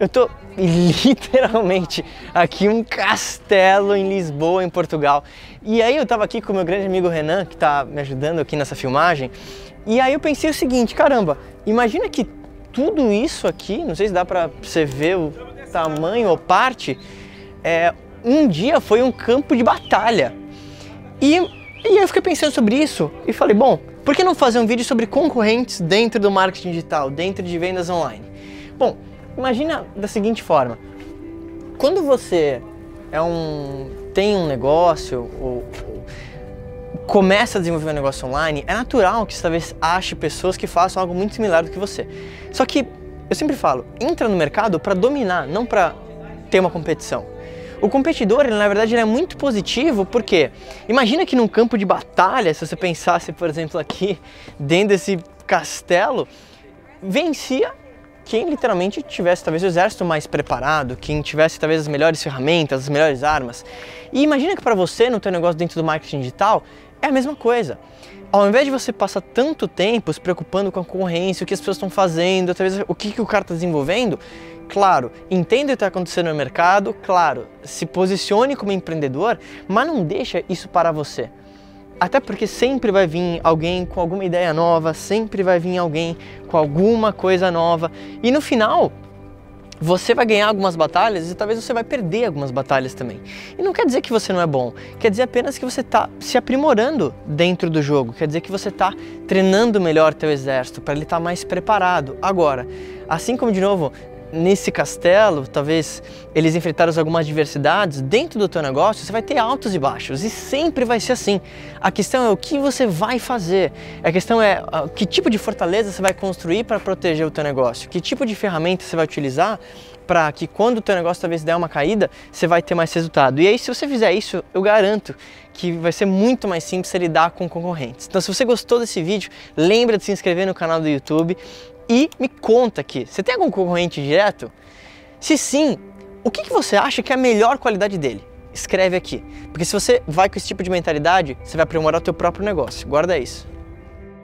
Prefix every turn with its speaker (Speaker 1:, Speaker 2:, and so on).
Speaker 1: Eu tô literalmente aqui um castelo em Lisboa, em Portugal. E aí eu tava aqui com meu grande amigo Renan, que tá me ajudando aqui nessa filmagem. E aí eu pensei o seguinte, caramba, imagina que tudo isso aqui, não sei se dá para você ver o tamanho ou parte, é, um dia foi um campo de batalha. E, e eu fiquei pensando sobre isso e falei, bom, por que não fazer um vídeo sobre concorrentes dentro do marketing digital, dentro de vendas online? Bom, imagina da seguinte forma: quando você é um tem um negócio ou, ou começa a desenvolver um negócio online, é natural que você talvez ache pessoas que façam algo muito similar do que você. Só que eu sempre falo, entra no mercado para dominar, não para ter uma competição. O competidor, ele, na verdade, ele é muito positivo porque imagina que num campo de batalha, se você pensasse, por exemplo, aqui dentro desse castelo, vencia quem literalmente tivesse talvez o exército mais preparado, quem tivesse talvez as melhores ferramentas, as melhores armas. E imagina que para você, no teu negócio dentro do marketing digital, é a mesma coisa. Ao invés de você passar tanto tempo se preocupando com a concorrência, o que as pessoas estão fazendo, talvez o que, que o cara está desenvolvendo, claro, entenda o que está acontecendo no mercado, claro, se posicione como empreendedor, mas não deixa isso para você. Até porque sempre vai vir alguém com alguma ideia nova, sempre vai vir alguém com alguma coisa nova. E no final, você vai ganhar algumas batalhas e talvez você vai perder algumas batalhas também. E não quer dizer que você não é bom, quer dizer apenas que você está se aprimorando dentro do jogo, quer dizer que você está treinando melhor teu exército para ele estar tá mais preparado. Agora, assim como de novo, nesse castelo, talvez eles enfrentaram algumas adversidades, dentro do teu negócio você vai ter altos e baixos e sempre vai ser assim. A questão é o que você vai fazer. A questão é uh, que tipo de fortaleza você vai construir para proteger o teu negócio, que tipo de ferramenta você vai utilizar para que quando o teu negócio talvez der uma caída, você vai ter mais resultado. E aí se você fizer isso, eu garanto que vai ser muito mais simples lidar com concorrentes. Então se você gostou desse vídeo, lembra de se inscrever no canal do YouTube e me conta aqui, você tem algum concorrente direto? Se sim, o que, que você acha que é a melhor qualidade dele? Escreve aqui, porque se você vai com esse tipo de mentalidade, você vai aprimorar o teu próprio negócio. Guarda isso.